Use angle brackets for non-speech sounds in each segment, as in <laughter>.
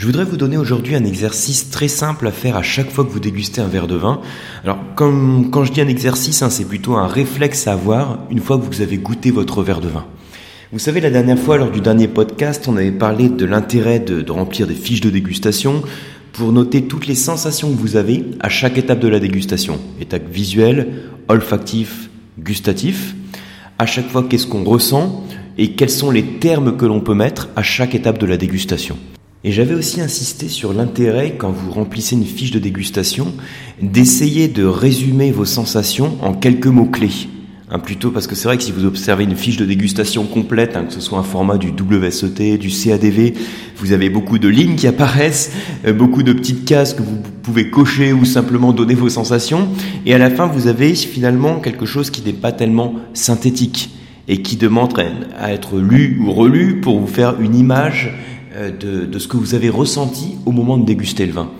Je voudrais vous donner aujourd'hui un exercice très simple à faire à chaque fois que vous dégustez un verre de vin. Alors, comme, quand je dis un exercice, hein, c'est plutôt un réflexe à avoir une fois que vous avez goûté votre verre de vin. Vous savez, la dernière fois, lors du dernier podcast, on avait parlé de l'intérêt de, de remplir des fiches de dégustation pour noter toutes les sensations que vous avez à chaque étape de la dégustation. Étape visuelle, olfactif, gustatif. À chaque fois, qu'est-ce qu'on ressent et quels sont les termes que l'on peut mettre à chaque étape de la dégustation. Et j'avais aussi insisté sur l'intérêt, quand vous remplissez une fiche de dégustation, d'essayer de résumer vos sensations en quelques mots-clés. Hein, plutôt parce que c'est vrai que si vous observez une fiche de dégustation complète, hein, que ce soit un format du WSET, du CADV, vous avez beaucoup de lignes qui apparaissent, euh, beaucoup de petites cases que vous pouvez cocher ou simplement donner vos sensations, et à la fin vous avez finalement quelque chose qui n'est pas tellement synthétique et qui demande à être lu ou relu pour vous faire une image euh, de, ce que vous avez ressenti au moment de déguster le vin.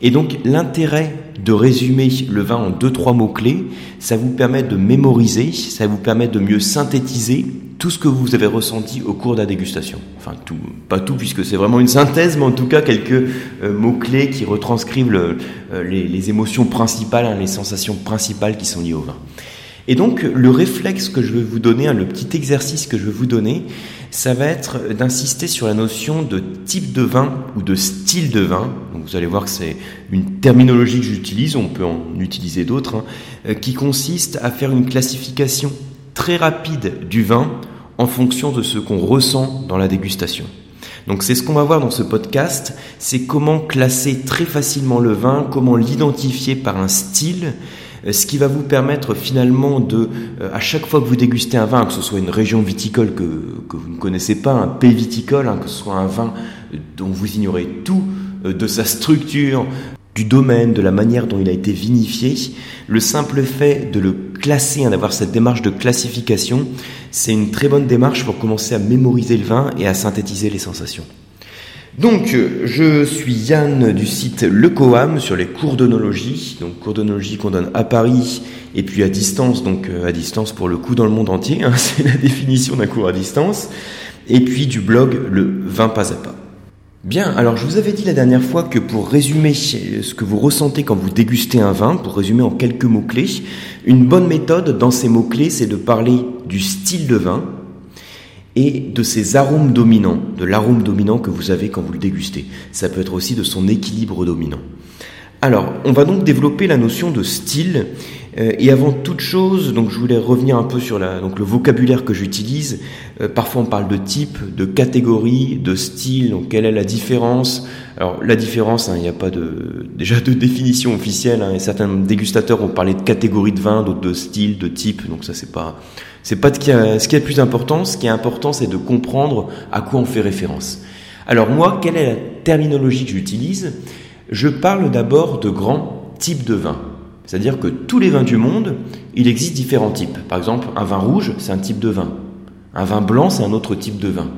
Et donc l'intérêt de résumer le vin en deux, trois mots-clés, ça vous permet de mémoriser, ça vous permet de mieux synthétiser tout ce que vous avez ressenti au cours de la dégustation. Enfin, tout, pas tout puisque c'est vraiment une synthèse, mais en tout cas quelques euh, mots-clés qui retranscrivent euh, les, émotions principales, hein, les sensations principales qui sont liées au vin. Et donc le réflexe que je vais vous donner, hein, le petit exercice que je vais vous donner, ça va être d'insister sur la notion de type de vin ou de style de vin. Donc vous allez voir que c'est une terminologie que j'utilise, on peut en utiliser d'autres, hein, euh, qui consiste à faire une classification très rapide du vin en fonction de ce qu'on ressent dans la dégustation. Donc c'est ce qu'on va voir dans ce podcast, c'est comment classer très facilement le vin, comment l'identifier par un style ce qui va vous permettre finalement de, euh, à chaque fois que vous dégustez un vin, que ce soit une région viticole que, que vous ne connaissez pas, un pays viticole, hein, que ce soit un vin dont vous ignorez tout euh, de sa structure, du domaine, de la manière dont il a été vinifié, le simple fait de le classer, hein, d'avoir cette démarche de classification, c'est une très bonne démarche pour commencer à mémoriser le vin et à synthétiser les sensations. Donc, je suis Yann du site Le Coam sur les cours d'onologie, donc cours d'onologie qu'on donne à Paris et puis à distance, donc euh, à distance pour le coup dans le monde entier, hein, <laughs> c'est la définition d'un cours à distance, et puis du blog Le Vin pas à pas. Bien, alors je vous avais dit la dernière fois que pour résumer ce que vous ressentez quand vous dégustez un vin, pour résumer en quelques mots-clés, une bonne méthode dans ces mots-clés, c'est de parler du style de vin, et de ses arômes dominants, de l'arôme dominant que vous avez quand vous le dégustez. Ça peut être aussi de son équilibre dominant. Alors, on va donc développer la notion de style. Euh, et avant toute chose, donc je voulais revenir un peu sur la, donc le vocabulaire que j'utilise. Euh, parfois, on parle de type, de catégorie, de style. Donc, quelle est la différence? Alors, la différence, hein, il n'y a pas de <laughs> déjà de définition officielle. Hein, certains dégustateurs ont parlé de catégorie de vin, d'autres de style, de type. Donc, ça, c'est pas c'est pas qui, a, ce qui est plus important. Ce qui est important, c'est de comprendre à quoi on fait référence. Alors moi, quelle est la terminologie que j'utilise? Je parle d'abord de grands types de vins. C'est-à-dire que tous les vins du monde, il existe différents types. Par exemple, un vin rouge, c'est un type de vin. Un vin blanc, c'est un autre type de vin.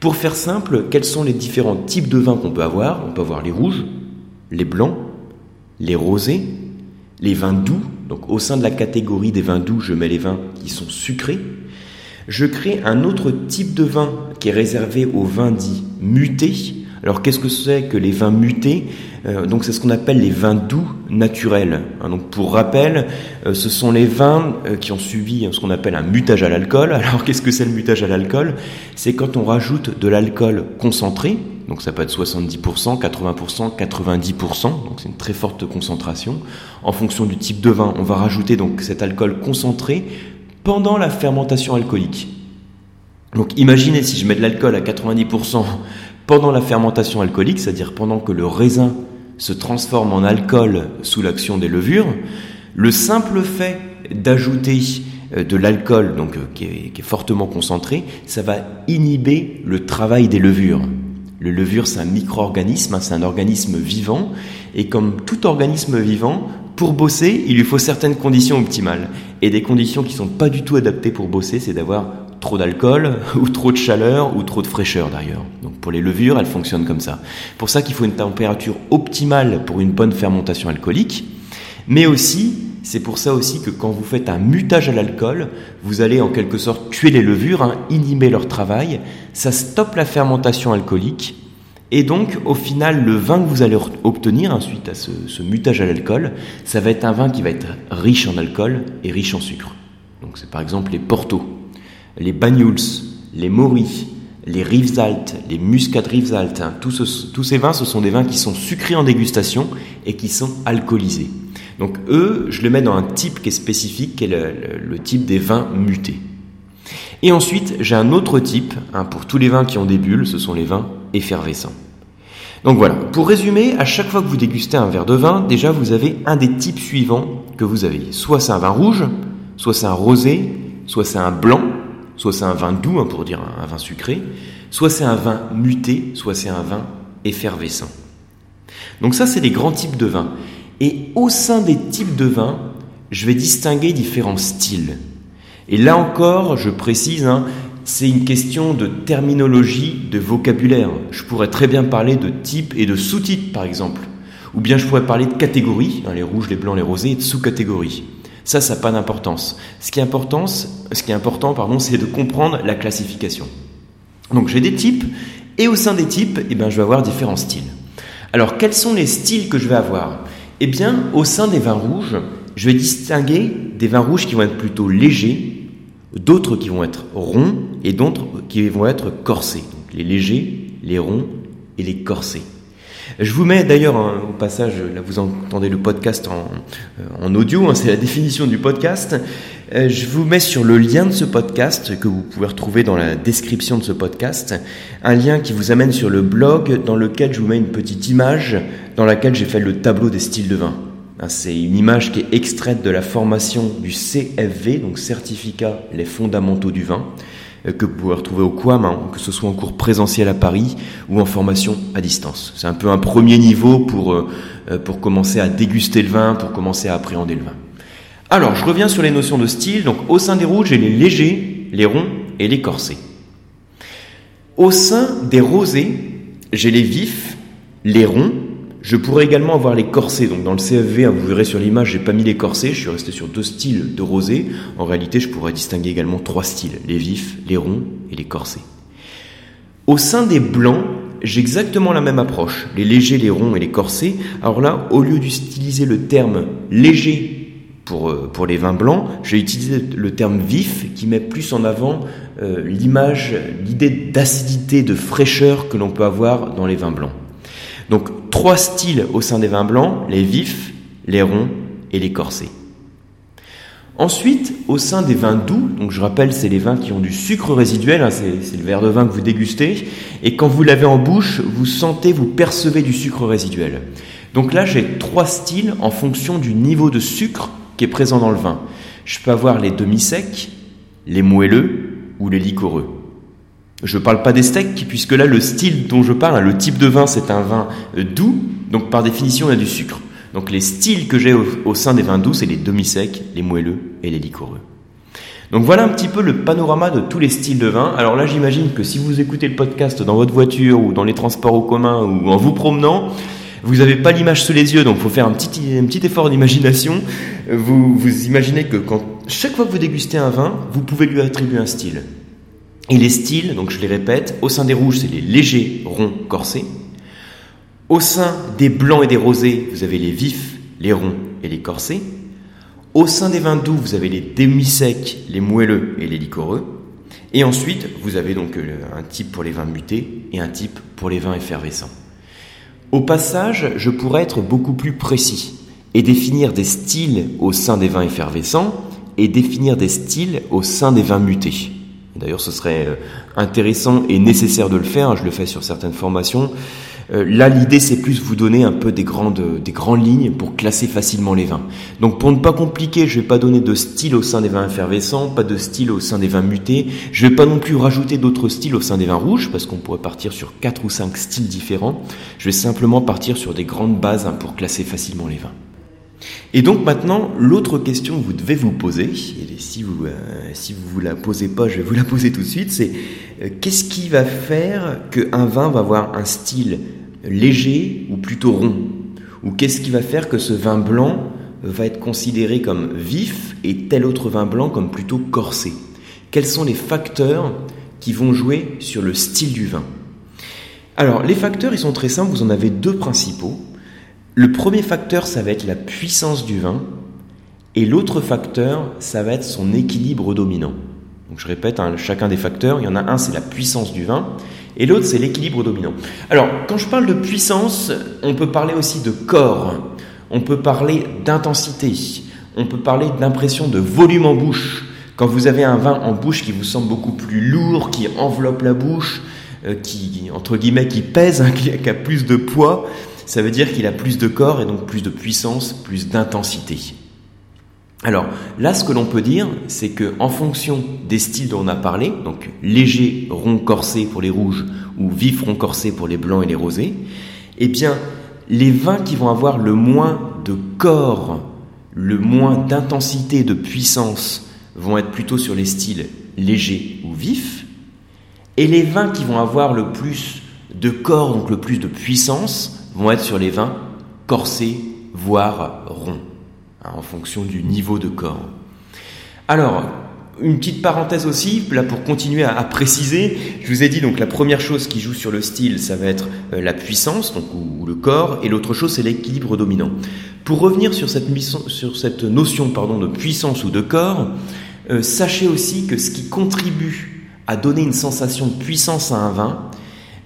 Pour faire simple, quels sont les différents types de vins qu'on peut avoir? On peut avoir les rouges, les blancs, les rosés, les vins doux, donc au sein de la catégorie des vins doux, je mets les vins qui sont sucrés. Je crée un autre type de vin qui est réservé aux vins dits mutés. Alors qu'est-ce que c'est que les vins mutés? Euh, Donc c'est ce qu'on appelle les vins doux naturels. Hein, donc pour rappel, euh, ce sont les vins euh, qui ont subi ce qu'on appelle un mutage à l'alcool. <laughs> Alors qu'est-ce que c'est le mutage à l'alcool? C'est quand on rajoute de l'alcool concentré, donc ça peut être 70%, 80%, 90%, donc c'est une très forte concentration. En fonction du type de vin, on va rajouter cet alcool concentré pendant la fermentation alcoolique. Donc imaginez si je mets de l'alcool à 90% pendant la fermentation alcoolique, c'est-à-dire pendant que le raisin se transforme en alcool sous l'action des levures, le simple fait d'ajouter euh, de l'alcool, donc euh, qui est, fortement concentré, ça va inhiber le travail des levures. Le levure, c'est un micro-organisme, hein, c'est un organisme vivant, et comme tout organisme vivant, pour bosser, il lui faut certaines conditions optimales. Et des conditions qui ne sont pas du tout adaptées pour bosser, c'est d'avoir trop d'alcool, <laughs> ou trop de chaleur, ou trop de fraîcheur d'ailleurs. Donc pour les levures, elles fonctionnent comme ça. Pour ça qu'il faut une température optimale pour une bonne fermentation alcoolique, mais aussi c'est pour ça aussi que quand vous faites un mutage à l'alcool, vous allez en quelque sorte tuer les levures, hein, inhiber leur travail, ça stoppe la fermentation alcoolique, Et donc, au final, le vin que vous allez obtenir hein, suite à ce, ce mutage à l'alcool, ça va être un vin qui va être riche en alcool et riche en sucre. Donc, c'est par exemple les Porto, les Banyuls, les Maury, les Rivesaltes, les Muscat Rivesaltes. Hein, tous, ces vins, ce sont des vins qui sont sucrés en dégustation et qui sont alcoolisés. Donc, eux, je les mets dans un type qui est spécifique, qui est le, le type des vins mutés. Et ensuite, j'ai un autre type, hein, pour tous les vins qui ont des bulles, ce sont les vins effervescents. Donc voilà, pour résumer, à chaque fois que vous dégustez un verre de vin, déjà vous avez un des types suivants que vous avez. Soit c'est un vin rouge, soit c'est un rosé, soit c'est un blanc, soit c'est un vin doux, hein, pour dire un vin sucré, soit c'est un vin muté, soit c'est un vin effervescent. Donc ça, c'est les grands types de vins. Et au sein des types de vins, je vais distinguer différents styles. Et là encore, je précise, hein, c'est une question de terminologie, de vocabulaire. Je pourrais très bien parler de type et de sous-type, par exemple. Ou bien je pourrais parler de catégories, hein, les rouges, les blancs, les rosés, et de sous-catégories. Ça, ça n'a pas d'importance. Ce qui est important, pardon, c'est de comprendre la classification. Donc j'ai des types, et au sein des types, eh ben, je vais avoir différents styles. Alors quels sont les styles que je vais avoir? Eh bien, au sein des vins rouges, je vais distinguer des vins rouges qui vont être plutôt légers, d'autres qui vont être ronds et d'autres qui vont être corsés. les légers, les ronds et les corsés. Je vous mets d'ailleurs au passage, là vous entendez le podcast en, en audio, hein, c'est la définition du podcast. Euh, je vous mets sur le lien de ce podcast que vous pouvez retrouver dans la description de ce podcast, un lien qui vous amène sur le blog dans lequel je vous mets une petite image dans laquelle j'ai fait le tableau des styles de vin. Hein, c'est une image qui est extraite de la formation du CFV, donc certificat les fondamentaux du vin, euh, que vous pouvez retrouver au QAM, hein, que ce soit en cours présentiel à Paris ou en formation à distance. C'est un peu un premier niveau pour, euh, euh, pour commencer à déguster le vin, pour commencer à appréhender le vin. Alors, je reviens sur les notions de style. Donc, au sein des rouges, j'ai les légers, les ronds et les corsés. Au sein des rosés, j'ai les vifs, les ronds je pourrais également avoir les corsets. Donc dans le CFV, hein, vous verrez sur l'image, j'ai pas mis les corsets. Je suis resté sur deux styles de rosé. En réalité, je pourrais distinguer également trois styles les vifs, les ronds et les corsets. Au sein des blancs, j'ai exactement la même approche. Les légers, les ronds et les corsets. Alors là, au lieu d'utiliser le terme léger pour, euh, les vins blancs, j'ai utilisé le terme vif qui met plus en avant euh, l'image, l'idée d'acidité, de fraîcheur que l'on peut avoir dans les vins blancs. Trois styles au sein des vins blancs, les vifs, les ronds et les corsés. Ensuite, au sein des vins doux, donc je rappelle, c'est les vins qui ont du sucre résiduel, hein, c'est le verre de vin que vous dégustez, et quand vous l'avez en bouche, vous sentez, vous percevez du sucre résiduel. Donc là, j'ai trois styles en fonction du niveau de sucre qui est présent dans le vin. Je peux avoir les demi-secs, les moelleux ou les liquoreux. Je ne parle pas des steaks, puisque là, le style dont je parle, le type de vin, c'est un vin euh, doux, donc par définition, il y a du sucre. Donc les styles que j'ai au, sein des vins doux, c'est les demi-secs, les moelleux et les liquoreux. Donc voilà un petit peu le panorama de tous les styles de vin. Alors là, j'imagine que si vous écoutez le podcast dans votre voiture ou dans les transports en commun ou en vous promenant, vous n'avez pas l'image sous les yeux, donc il faut faire un petit, un petit effort d'imagination. Vous, vous imaginez que quand, chaque fois que vous dégustez un vin, vous pouvez lui attribuer un style. Et les styles, donc je les répète, au sein des rouges, c'est les légers, ronds, corsés. Au sein des blancs et des rosés, vous avez les vifs, les ronds et les corsés. Au sein des vins doux, vous avez les demi-secs, les moelleux et les liquoreux. Et ensuite, vous avez donc euh, un type pour les vins mutés et un type pour les vins effervescents. Au passage, je pourrais être beaucoup plus précis et définir des styles au sein des vins effervescents et définir des styles au sein des vins mutés. D'ailleurs, ce serait euh, intéressant et nécessaire de le faire. Je le fais sur certaines formations. Euh, là, l'idée, c'est plus vous donner un peu des grandes, des grandes lignes pour classer facilement les vins. Donc, pour ne pas compliquer, je vais pas donner de style au sein des vins effervescents, pas de style au sein des vins mutés. Je vais pas non plus rajouter d'autres styles au sein des vins rouges, parce qu'on pourrait partir sur quatre ou cinq styles différents. Je vais simplement partir sur des grandes bases hein, pour classer facilement les vins. Et donc maintenant, l'autre question que vous devez vous poser, et si vous euh, si vous vous la posez pas, je vais vous la poser tout de suite, c'est euh, qu'est-ce qui va faire qu'un vin va avoir un style léger ou plutôt rond? Ou qu'est-ce qui va faire que ce vin blanc va être considéré comme vif et tel autre vin blanc comme plutôt corsé? Quels sont les facteurs qui vont jouer sur le style du vin? Alors, les facteurs, ils sont très simples, vous en avez deux principaux. Le premier facteur, ça va être la puissance du vin, et l'autre facteur, ça va être son équilibre dominant. Donc je répète, hein, chacun des facteurs, il y en a un, c'est la puissance du vin, et l'autre, c'est l'équilibre dominant. Alors, quand je parle de puissance, on peut parler aussi de corps, on peut parler d'intensité, on peut parler d'impression de volume en bouche. Quand vous avez un vin en bouche qui vous semble beaucoup plus lourd, qui enveloppe la bouche, euh, qui, entre guillemets, qui pèse, hein, <laughs> qui a plus de poids, ça veut dire qu'il a plus de corps et donc plus de puissance, plus d'intensité. Alors là, ce que l'on peut dire, c'est que en fonction des styles dont on a parlé, donc léger, rond, corsé pour les rouges ou vif, rond, corsé pour les blancs et les rosés, eh bien, les vins qui vont avoir le moins de corps, le moins d'intensité, de puissance, vont être plutôt sur les styles légers ou vifs, et les vins qui vont avoir le plus de corps, donc le plus de puissance, vont être sur les vins corsés, voire ronds. Hein, en fonction du niveau de corps. Alors, une petite parenthèse aussi, là pour continuer à, préciser, je vous ai dit donc la première chose qui joue sur le style, ça va être euh, la puissance, donc ou, le corps, et l'autre chose c'est l'équilibre dominant. Pour revenir sur cette, notion de puissance ou de corps, euh, sachez aussi que ce qui contribue à donner une sensation de puissance à un vin,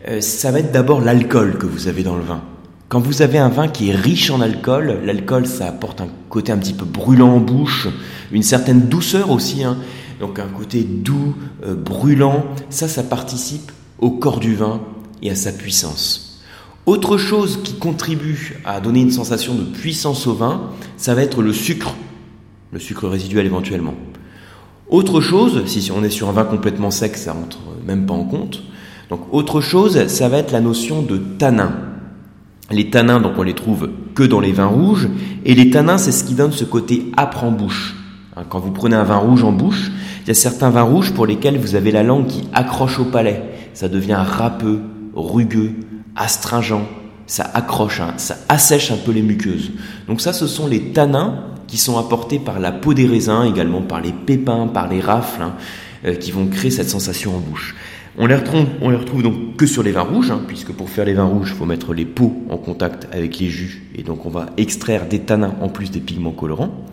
euh, ça va être d'abord l'alcool que vous avez dans le vin. Quand vous avez un vin qui est riche en alcool, l'alcool ça apporte un côté un petit peu brûlant en bouche, une certaine douceur aussi, hein. donc un côté doux, euh, brûlant, ça ça participe au corps du vin et à sa puissance. Autre chose qui contribue à donner une sensation de puissance au vin, ça va être le sucre, le sucre résiduel éventuellement. Autre chose, si on est sur un vin complètement sec, ça rentre même pas en compte. Donc autre chose, ça va être la notion de tanin. Les tanins, donc on les trouve que dans les vins rouges, et les tanins, c'est ce qui donne ce côté âpre en bouche. Hein, quand vous prenez un vin rouge en bouche, il y a certains vins rouges pour lesquels vous avez la langue qui accroche au palais. Ça devient râpeux, rugueux, astringent, ça accroche, hein, ça assèche un peu les muqueuses. Donc ça, ce sont les tanins qui sont apportés par la peau des raisins, également par les pépins, par les rafles, hein, euh, qui vont créer cette sensation en bouche. On les retrouve, les retrouve donc que sur les vins rouges, hein, puisque pour faire les vins rouges, il faut mettre les peaux en contact avec les jus, et donc on va extraire des tanins en plus des pigments colorants.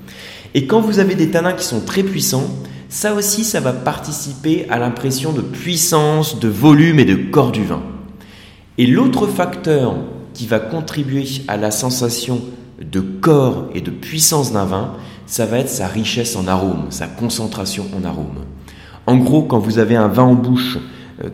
Et quand vous avez des tanins qui sont très puissants, ça aussi, ça va participer à l'impression de puissance, de volume et de corps du vin. Et l'autre facteur qui va contribuer à la sensation de corps et de puissance d'un vin, ça va être sa richesse en arôme, sa concentration en arôme. En gros, quand vous avez un vin en bouche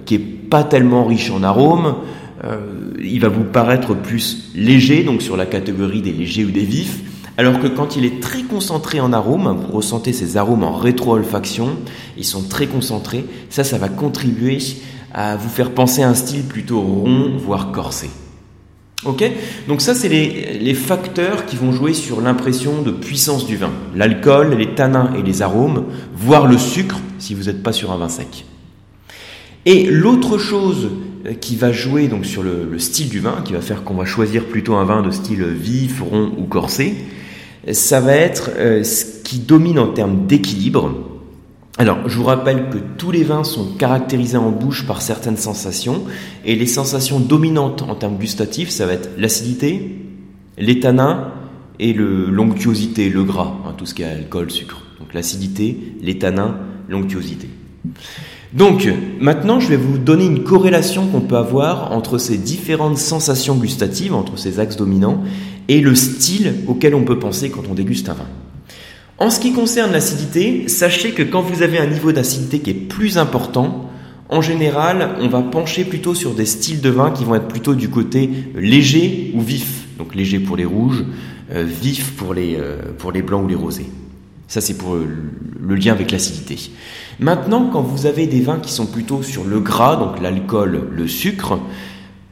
qui est pas tellement riche en arômes. Euh, il va vous paraître plus léger, donc sur la catégorie des légers ou des vifs, alors que quand il est très concentré en arômes, vous ressentez ces arômes en rétro-olfaction, ils sont très concentrés, ça, ça va contribuer à vous faire penser à un style plutôt rond, voire corsé. Ok? Donc ça, c'est les, les, facteurs qui vont jouer sur l'impression de puissance du vin. L'alcool, les tanins et les arômes, voire le sucre si vous n'êtes pas sur un vin sec. Et l'autre chose euh, qui va jouer donc sur le, style du vin, qui va faire qu'on va choisir plutôt un vin de style vif, rond ou corsé, ça va être euh, ce qui domine en termes d'équilibre. Alors, je vous rappelle que tous les vins sont caractérisés en bouche par certaines sensations, et les sensations dominantes en termes gustatifs, ça va être l'acidité, les tanins et l'onctuosité, le gras, hein, tout ce qui est alcool, sucre. Donc l'acidité, les tanins, l'onctuosité. Donc, maintenant, je vais vous donner une corrélation qu'on peut avoir entre ces différentes sensations gustatives, entre ces axes dominants, et le style auquel on peut penser quand on déguste un vin. En ce qui concerne l'acidité, sachez que quand vous avez un niveau d'acidité qui est plus important, en général, on va pencher plutôt sur des styles de vin qui vont être plutôt du côté léger ou vif. Donc léger pour les rouges, euh, vif euh, pour les blancs ou les rosés. Ça, c'est pour le lien avec l'acidité. Maintenant, quand vous avez des vins qui sont plutôt sur le gras, donc l'alcool, le sucre,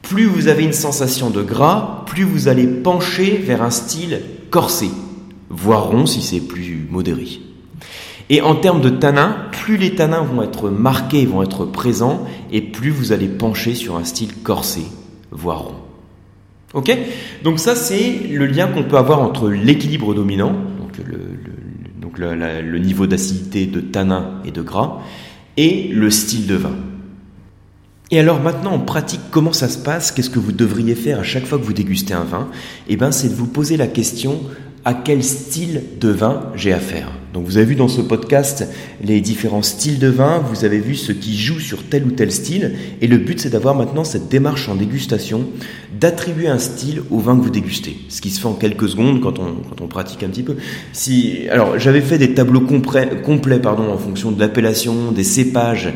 plus vous avez une sensation de gras, plus vous allez pencher vers un style corsé, voire rond si c'est plus modéré. Et en termes de tanins, plus les tanins vont être marqués, vont être présents, et plus vous allez pencher sur un style corsé, voire rond. Ok? Donc ça, c'est le lien qu'on peut avoir entre l'équilibre dominant, donc le, donc le, niveau d'acidité de tanin et de gras, et le style de vin. Et alors maintenant en pratique, comment ça se passe? Qu'est-ce que vous devriez faire à chaque fois que vous dégustez un vin? Eh bien c'est de vous poser la question à quel style de vin j'ai affaire? Donc vous avez vu dans ce podcast les différents styles de vin, vous avez vu ce qui joue sur tel ou tel style, et le but c'est d'avoir maintenant cette démarche en dégustation, d'attribuer un style au vin que vous dégustez, ce qui se fait en quelques secondes quand on, quand on pratique un petit peu. Si, alors j'avais fait des tableaux complets pardon, en fonction de l'appellation, des cépages,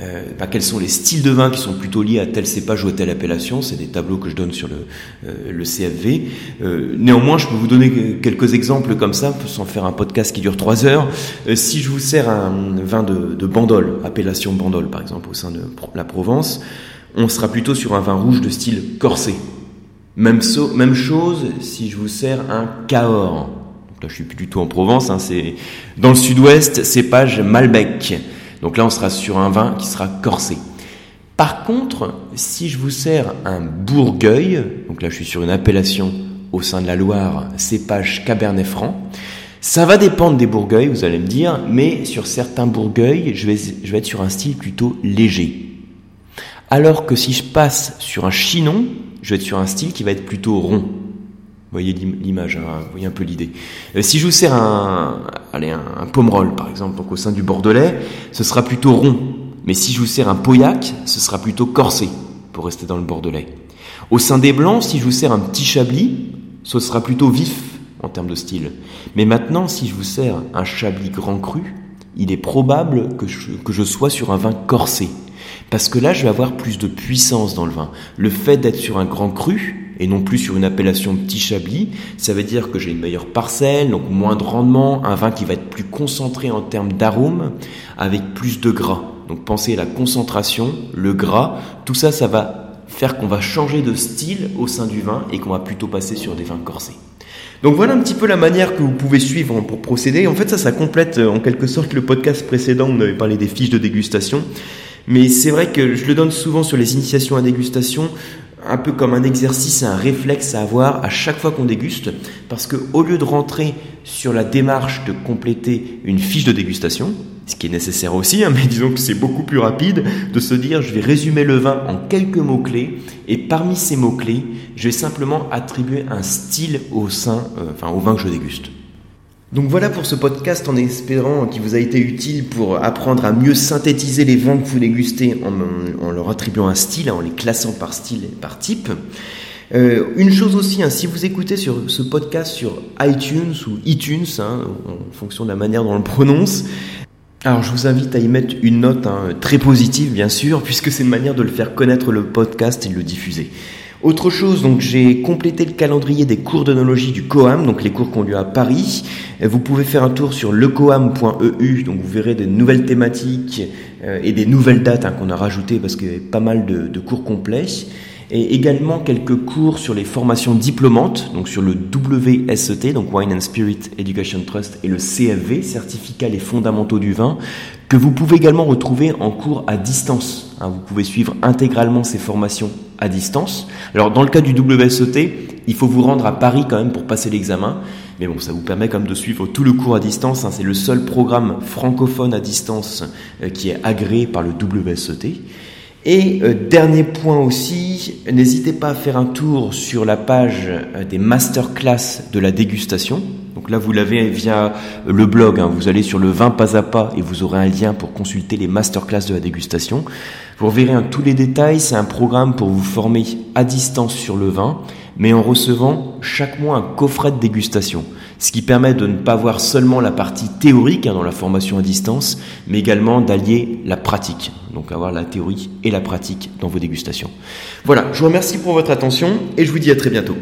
euh, bah, quels sont les styles de vin qui sont plutôt liés à tel cépage ou à telle appellation? C'est des tableaux que je donne sur le, euh, le CFV. Euh, néanmoins, je peux vous donner quelques exemples comme ça, sans faire un podcast qui dure trois heures. Euh, si je vous sers un vin de, de Bandol, appellation Bandol par exemple, au sein de la Provence, on sera plutôt sur un vin rouge de style corsé. Même, même chose si je vous sers un Cahors. Là, je suis plutôt en Provence. Hein, c'est dans le sud-ouest, cépage Malbec. Donc là, on sera sur un vin qui sera corsé. Par contre, si je vous sers un Bourgueil, donc là je suis sur une appellation au sein de la Loire, cépage Cabernet Franc, ça va dépendre des Bourgueils, vous allez me dire, mais sur certains Bourgueils, je vais, je vais être sur un style plutôt léger. Alors que si je passe sur un Chinon, je vais être sur un style qui va être plutôt rond. Voyez l'image, hein, vous voyez un peu l'idée. Euh, si je vous sers un, allez, un, un par exemple, donc au sein du Bordelais, ce sera plutôt rond. Mais si je vous sers un pauillac, ce sera plutôt corsé, pour rester dans le Bordelais. Au sein des Blancs, si je vous sers un petit chablis, ce sera plutôt vif en termes de style. Mais maintenant, si je vous sers un chablis grand cru, il est probable que je, que je sois sur un vin corsé. Parce que là, je vais avoir plus de puissance dans le vin. Le fait d'être sur un grand cru, et non plus sur une appellation petit chablis, ça veut dire que j'ai une meilleure parcelle, donc moins de rendement, un vin qui va être plus concentré en termes d'arôme, avec plus de gras. Donc pensez à la concentration, le gras, tout ça, ça va faire qu'on va changer de style au sein du vin et qu'on va plutôt passer sur des vins corsés. Donc voilà un petit peu la manière que vous pouvez suivre pour procéder. En fait, ça, ça complète euh, en quelque sorte le podcast précédent où on avait parlé des fiches de dégustation. Mais c'est vrai que je le donne souvent sur les initiations à dégustation un peu comme un exercice, un réflexe à avoir à chaque fois qu'on déguste, parce que au lieu de rentrer sur la démarche de compléter une fiche de dégustation, ce qui est nécessaire aussi, hein, mais disons que c'est beaucoup plus rapide de se dire je vais résumer le vin en quelques mots-clés, et parmi ces mots-clés, je vais simplement attribuer un style au sein, euh, enfin au vin que je déguste. Donc voilà pour ce podcast en espérant qu'il vous a été utile pour apprendre à mieux synthétiser les vins que vous dégustez en, leur attribuant un style, en les classant par style et par type. Euh, une chose aussi, hein, si vous écoutez ce podcast sur iTunes ou iTunes, hein, en fonction de la manière dont on le prononce, alors je vous invite à y mettre une note hein, très positive bien sûr, puisque c'est une manière de le faire connaître le podcast et de le diffuser. Autre chose, donc j'ai complété le calendrier des cours d'onologie du COAM, donc les cours qui ont lieu à Paris. Vous pouvez faire un tour sur lecoam.eu, donc vous verrez des nouvelles thématiques euh, et des nouvelles dates hein, qu'on a rajoutées parce qu'il y avait pas mal de, de cours complets et également quelques cours sur les formations diplômantes, donc sur le WSET, donc Wine and Spirit Education Trust, et le CFV, Certificat les fondamentaux du vin, que vous pouvez également retrouver en cours à distance. Hein, vous pouvez suivre intégralement ces formations à distance. Alors dans le cas du WSET, il faut vous rendre à Paris quand même pour passer l'examen. Mais bon, ça vous permet quand même de suivre tout le cours à distance. Hein. C'est le seul programme francophone à distance euh, qui est agréé par le WSET. Et euh, dernier point aussi, n'hésitez pas à faire un tour sur la page euh, des masterclass de la dégustation. Donc là, vous l'avez via le blog. Hein. Vous allez sur le vin pas à pas et vous aurez un lien pour consulter les masterclass de la dégustation. Vous verrez hein, tous les détails. C'est un programme pour vous former à distance sur le vin, mais en recevant chaque mois un coffret de dégustation ce qui permet de ne pas voir seulement la partie théorique hein, dans la formation à distance, mais également d'allier la pratique, donc avoir la théorie et la pratique dans vos dégustations. Voilà, je vous remercie pour votre attention et je vous dis à très bientôt.